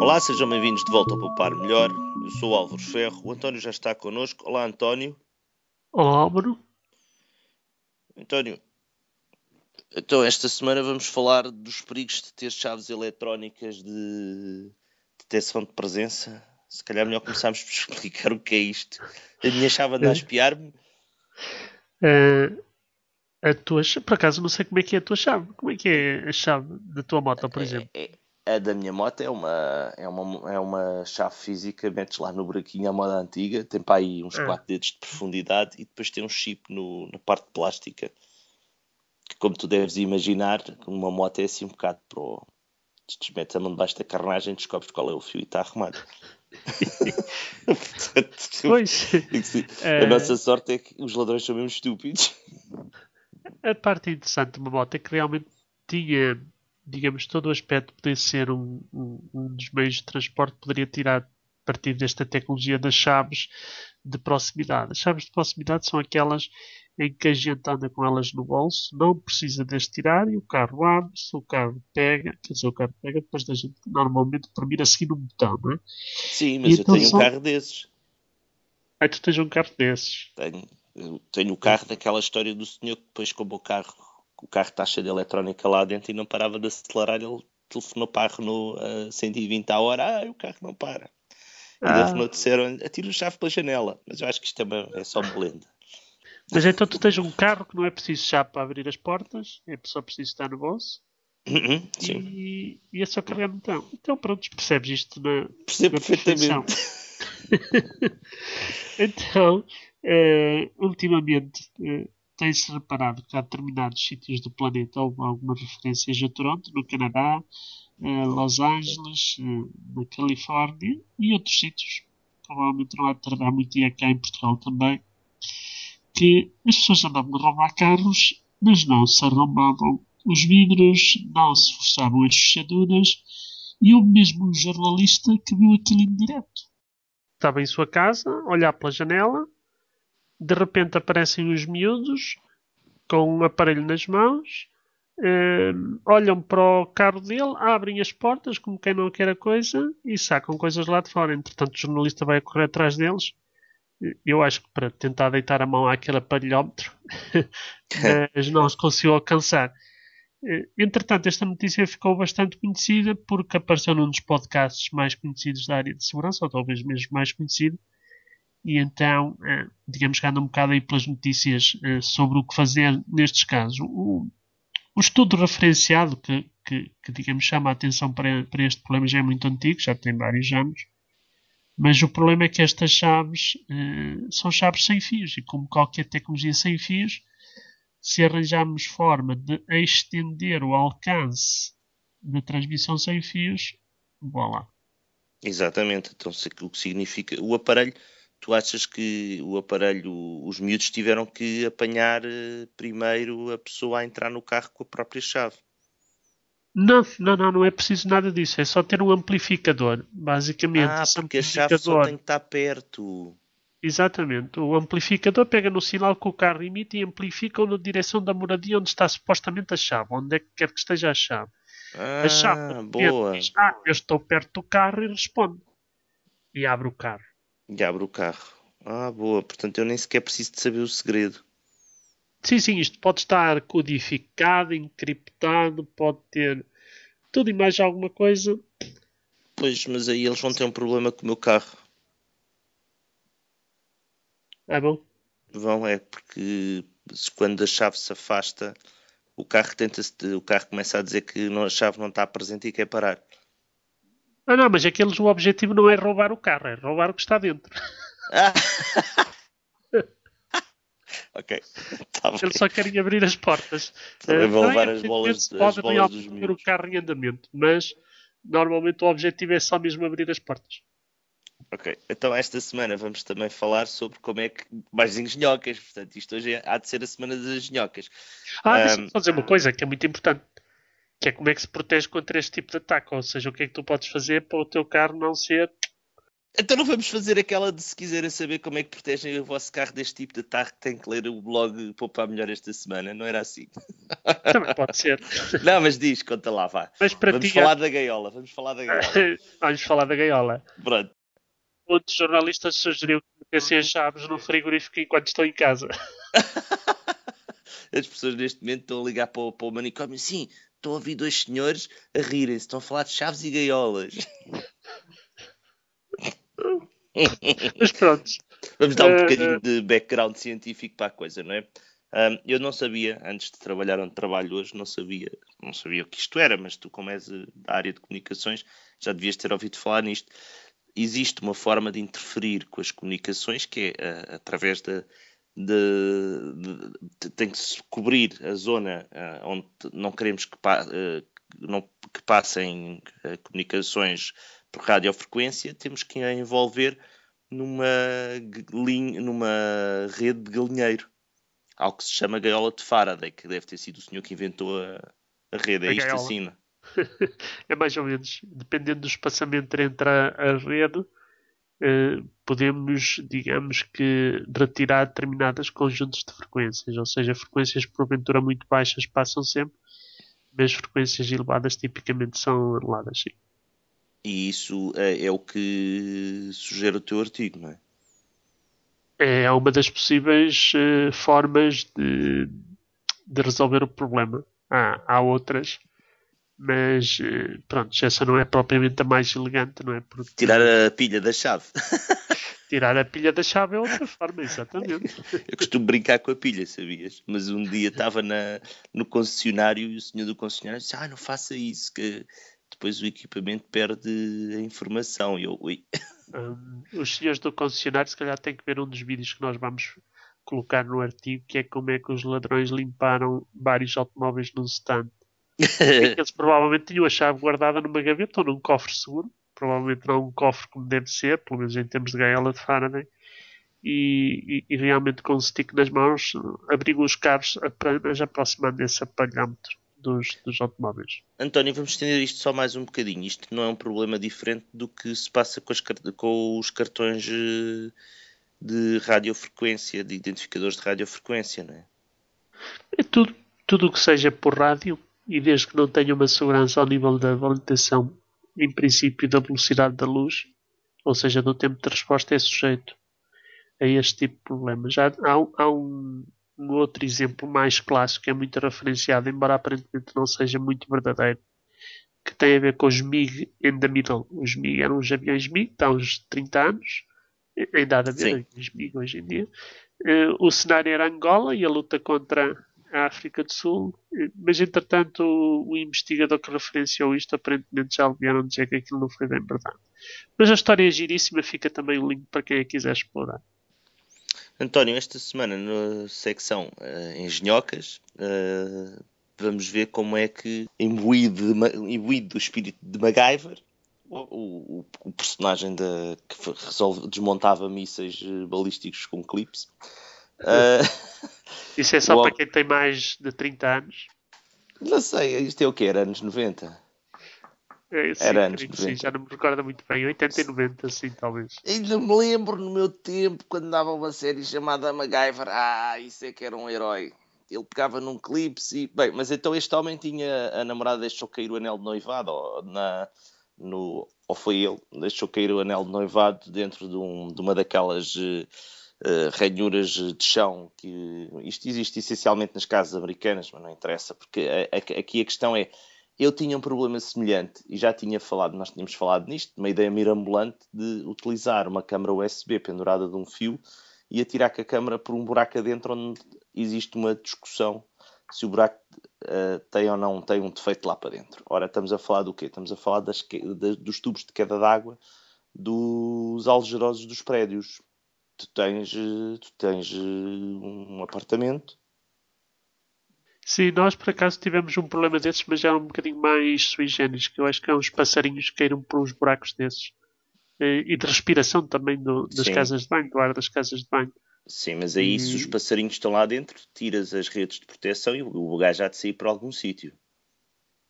Olá, sejam bem-vindos de volta ao Poupar Melhor. Eu sou o Álvaro Ferro. O António já está connosco. Olá, António. Olá, Álvaro. António, então esta semana vamos falar dos perigos de ter chaves eletrónicas de detecção de presença. Se calhar melhor começarmos por explicar o que é isto. A minha chave anda a espiar-me. Uh, a tua, por acaso não sei como é que é a tua chave. Como é que é a chave da tua moto, por exemplo? É, é, a da minha moto é uma, é, uma, é uma chave física, metes lá no buraquinho a moda antiga, tem para aí uns 4 ah. dedos de profundidade e depois tem um chip no, na parte plástica. Que, como tu deves imaginar, uma moto é assim um bocado pro. Metes a mão debaixo da carnagem, descobres qual é o fio e está arrumado. Portanto, pois, a é... nossa sorte é que os ladrões são mesmo estúpidos a parte interessante de uma moto é que realmente tinha, digamos, todo o aspecto de poder ser um, um, um dos meios de transporte, poderia tirar partido desta tecnologia das chaves de proximidade. As chaves de proximidade são aquelas em que a gente anda com elas no bolso, não precisa de as tirar e o carro abre-se, o carro pega, quer dizer, o carro pega depois da gente normalmente termina a seguir no botão, não é? Sim, mas e eu então tenho só... um carro desses. Ah, tu tens um carro desses? Tenho. Eu tenho o carro daquela história do senhor que depois, como o carro, o carro está cheio de eletrónica lá dentro e não parava de acelerar, ele telefonou para a Renault a 120 a hora. Ah, o carro não para. E ah. da Renault disseram, atira o chave pela janela. Mas eu acho que isto é, é só uma lenda. Mas então tu tens um carro que não é preciso chave para abrir as portas, é só preciso estar no bolso. Uhum, e, e, é só carregar no botão. Então pronto, percebes isto na. Percebo na perfeitamente. então, Uh, ultimamente uh, tem-se reparado que há determinados sítios do planeta houve algumas referências a Toronto, no Canadá, uh, Los Angeles, na Califórnia e outros sítios, provavelmente não há de tardar muito e aqui em Portugal também, que as pessoas andavam a roubar carros, mas não se arrombavam os vidros, não se forçavam as fechaduras, e houve mesmo um jornalista que viu aquilo em direto. Estava em sua casa, olhar pela janela, de repente aparecem os miúdos com um aparelho nas mãos, uh, olham para o carro dele, abrem as portas como quem não quer a coisa e sacam coisas lá de fora. Entretanto, o jornalista vai correr atrás deles. Eu acho que para tentar deitar a mão àquele aparelhómetro, mas não se conseguiu alcançar. Eh, entretanto, esta notícia ficou bastante conhecida porque apareceu num dos podcasts mais conhecidos da área de segurança, ou talvez mesmo mais conhecido, e então, eh, digamos que anda um bocado aí pelas notícias eh, sobre o que fazer nestes casos. O, o estudo referenciado que, que, que, digamos, chama a atenção para, para este problema já é muito antigo, já tem vários anos, mas o problema é que estas chaves eh, são chaves sem fios e como qualquer tecnologia sem fios, se arranjarmos forma de estender o alcance da transmissão sem fios, vá lá. Exatamente, então o que significa o aparelho tu achas que o aparelho, os miúdos tiveram que apanhar eh, primeiro a pessoa a entrar no carro com a própria chave? Não, não, não, não é preciso nada disso. É só ter um amplificador, basicamente. Ah, porque a chave só tem que estar perto. Exatamente. O amplificador pega no sinal que o carro emite e amplifica na direção da moradia onde está supostamente a chave, onde é que quer que esteja a chave. Ah, a chave boa. diz, ah, eu estou perto do carro e responde. E abre o carro. E abre o carro. Ah, boa. Portanto, eu nem sequer preciso de saber o segredo. Sim, sim, isto pode estar codificado, encriptado, pode ter tudo e mais alguma coisa. Pois, mas aí eles vão ter um problema com o meu carro. É bom? Vão, é porque quando a chave se afasta, o carro tenta o carro começa a dizer que a chave não está presente e quer parar. Ah, não, mas aqueles, o objetivo não é roubar o carro, é roubar o que está dentro. Ah. ok. Tá Eles só querem abrir as portas. Também vão levar é, as bolas, as bolas dos o carro em andamento, mas normalmente o objetivo é só mesmo abrir as portas. Ok, então esta semana vamos também falar sobre como é que mais engenhocas, portanto isto hoje é, há de ser a semana das engenhocas. Ah, um... deixa-me só dizer uma coisa que é muito importante que é como é que se protege contra este tipo de ataque, ou seja, o que é que tu podes fazer para o teu carro não ser Então não vamos fazer aquela de se quiserem saber como é que protegem o vosso carro deste tipo de ataque, tem que ler o blog Poupar Melhor esta semana, não era assim? Também pode ser. Não, mas diz, conta lá, vá. Mas para vamos ti, falar da gaiola, vamos falar da gaiola. vamos falar da gaiola. Pronto. Outros jornalistas sugeriu que metessem as chaves no frigorífico enquanto estão em casa. As pessoas neste momento estão a ligar para o, para o manicômio, sim, estão a ouvir dois senhores a rirem-se, estão a falar de chaves e gaiolas. Mas pronto. Vamos dar um Eh, bocadinho de background científico para a coisa, não é? Ahm, eu não sabia, antes de trabalhar onde trabalho hoje, não sabia, não sabia o que isto era, mas tu, como és eh, da área de comunicações, já devias ter ouvido falar nisto. Existe uma forma de interferir com as comunicações que é ah, através da. De, de- tem que se cobrir a zona ah, onde não queremos que, pa- eh, não- que passem eh, comunicações por radiofrequência, temos que a envolver numa, linha, numa rede de galinheiro. Algo que se chama gaiola de Faraday, que deve ter sido o senhor que inventou a, a rede. É A isto gaiola. assim, não? É mais ou menos, dependendo do espaçamento entre a, a rede, podemos, digamos que, retirar determinados conjuntos de frequências, ou seja, frequências porventura muito baixas passam sempre, mas frequências elevadas tipicamente são anuladas, sim. E isso é, é o que sugere o teu artigo, não é? É uma das possíveis eh, formas de, de resolver o problema. Há, há outras, mas pronto, essa não é propriamente a mais elegante, não é? Porque Tirar a pilha da chave. tirar a pilha da chave é outra forma, exatamente. Eu costumo brincar com a pilha, sabias? Mas um dia estava na, no concessionário e o senhor do concessionário disse: Ah, não faça isso, que depois o equipamento perde a informação. E eu, ui. Hum, os senhores do concessionário, se calhar, têm que ver um dos vídeos que nós vamos colocar no artigo, que é como é que os ladrões limparam vários automóveis num stand. É eles provavelmente tinham a chave guardada numa gaveta ou num cofre seguro. Provavelmente não um cofre como deve ser, pelo menos em termos de gaiola de Faraday. E, e- e realmente com o stick nas mãos abriram os carros apenas aproximando desse aparelhómetro dos, dos automóveis. António, vamos estender isto só mais um bocadinho. Isto não é um problema diferente do que se passa com, as com os cartões eh, de radiofrequência, de identificadores de radiofrequência, não é? É tudo, tudo o que seja por rádio e desde que não tenha uma segurança ao nível da validação, em princípio, da velocidade da luz, ou seja, do tempo de resposta, é sujeito a este tipo de problema. Já há, um- há um, um outro exemplo mais clássico, que é muito referenciado, embora aparentemente não seja muito verdadeiro, que tem a ver com os MiG in the middle. Os MiG eram os aviões MiG, há uns 30 anos, ainda há de haver aviões MiG hoje em dia. Eh, o cenário era Angola e a luta contra a África do Sul, eh, mas entretanto o, o investigador que referenciou isto aparentemente já vieram dizer que aquilo não foi bem verdade. Mas a história é giríssima, fica também o link para quem a quiser explorar. António, esta semana na secção eh, Engenhocas eh, vamos ver como é que, imbuído, de imbuído do espírito de MacGyver, o, o- o personagem da, que resolve, desmontava mísseis balísticos com clips, eh, Isso é só Uau. para quem tem mais de 30 anos. não sei, isto é o que? Era anos 90? É, sim, Era anos creio que sim, 90. já não me recordo muito bem, 80 e 90, sim, talvez. Ainda me lembro no meu tempo quando dava uma série chamada MacGyver. Ah, isso é que era um herói. Ele pegava num clipe e. Bem, mas então este homem tinha. A namorada deixou cair o anel de noivado, ou, na, no, ou foi ele, deixou cair o anel de noivado dentro de, um, de uma daquelas eh, ranhuras de chão que. Isto existe essencialmente nas casas americanas, mas não interessa, porque a- a- aqui a questão é eu tinha um problema semelhante e já tinha falado, nós tínhamos falado nisto, uma ideia mirabolante de utilizar uma câmara USB pendurada de um fio e atirar com a câmara por um buraco adentro onde existe uma discussão se o buraco eh, tem ou não tem um defeito lá para dentro. Ora, estamos a falar do quê? Estamos a falar das que- da- dos tubos de queda d'água dos algerosos dos prédios. Tu tens, eh, tu tens eh, um apartamento Sim, nós por acaso tivemos um problema desses, mas já um bocadinho mais sui generis, que eu acho que é uns passarinhos que caíram por uns buracos desses. Eh, E de respiração também do- das Sim. casas de banho, do ar das casas de banho. Sim, mas aí se os E- passarinhos estão lá dentro, tiras as redes de proteção e o o gajo há de sair para algum sítio.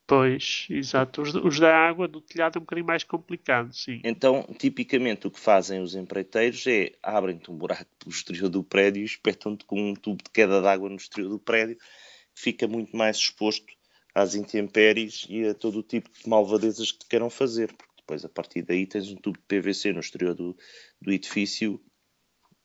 Pois, exato. Os, os, da água do telhado é um bocadinho mais complicado, sim. Então, tipicamente, o que fazem os empreiteiros é abrem-te um buraco no exterior do prédio e espetam-te com um tubo de queda d'água no exterior do prédio, que fica muito mais exposto às intempéries e a todo o tipo de malvadezas que te queiram fazer, porque depois, a partir daí, tens um tubo de PVC no exterior do, do edifício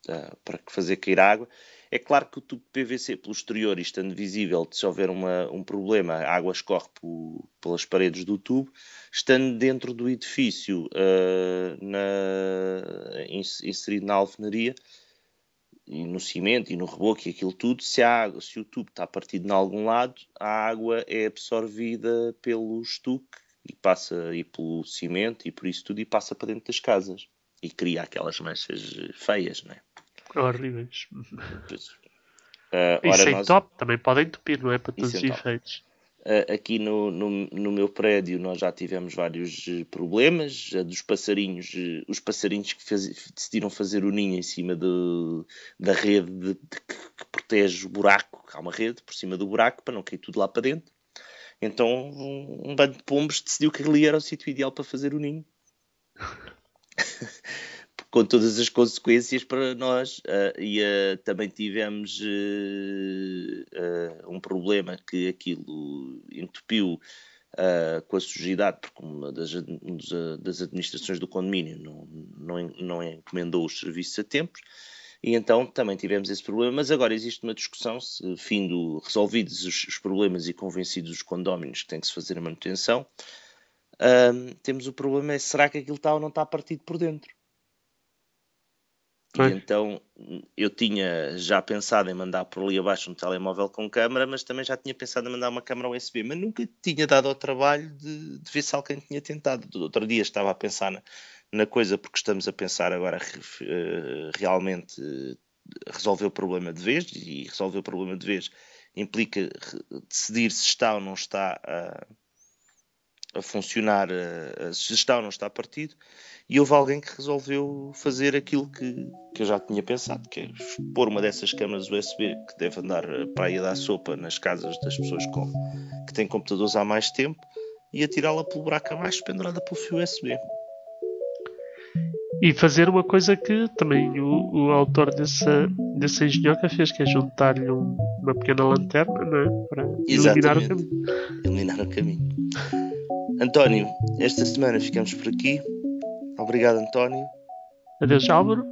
uh, para fazer cair água é claro que o tubo de PVC pelo exterior, estando visível, se houver uma, um problema, a água escorre por, pelas paredes do tubo. Estando dentro do edifício, uh, na, inserido na alvenaria, e no cimento e no reboco e aquilo tudo, se, a se o tubo está partido em algum lado, a água é absorvida pelo estuque e passa aí pelo cimento e por isso tudo e passa para dentro das casas e cria aquelas manchas feias, não é? Horríveis. Uh, e sem nós... top também podem entupir, não é? Para todos os efeitos. Uh, aqui no, no, no, meu prédio nós já tivemos vários uh, problemas. Uh, dos passarinhos, os passarinhos que faz, decidiram fazer o ninho em cima de, da rede de, de, que, que, protege o buraco. Há uma rede por cima do buraco para não cair tudo lá para dentro. Então um, um bando de pombos decidiu que ali era o sítio ideal para fazer o ninho. com todas as consequências para nós. Uh, e uh, também tivemos uh, um problema que aquilo entupiu com a sujidade, porque uma das, das administrações do condomínio não, não, não encomendou os serviços a tempos. E então também tivemos esse problema, mas agora existe uma discussão se, findo resolvidos os, os problemas e convencidos os condóminos que tem que se fazer a manutenção, temos o problema é será que aquilo está ou não está partido por dentro? E então eu tinha já pensado em mandar por ali abaixo um telemóvel com câmera, mas também já tinha pensado em mandar uma câmera USB, mas nunca tinha dado ao trabalho de, de ver se alguém tinha tentado. Outro dia estava a pensar na, na coisa, porque estamos a pensar agora uh, realmente resolver o problema de vez, e resolver o problema de vez implica decidir se está ou não está a, a funcionar, a, a, se está ou não está partido e houve alguém que resolveu fazer aquilo que, que eu já tinha pensado, que é pôr uma dessas câmaras USB que deve andar para aí a dar sopa nas casas das pessoas com, que têm computadores há mais tempo e atirá-la pelo buraco abaixo pendurada pelo fio USB. E fazer uma coisa que também o, o autor dessa, dessa engenhoca fez, que é juntar-lhe um, uma pequena lanterna não é? para iluminar o caminho. Iluminar o caminho. António, esta semana ficamos por aqui. Obrigado, António. Adeus, Álvaro.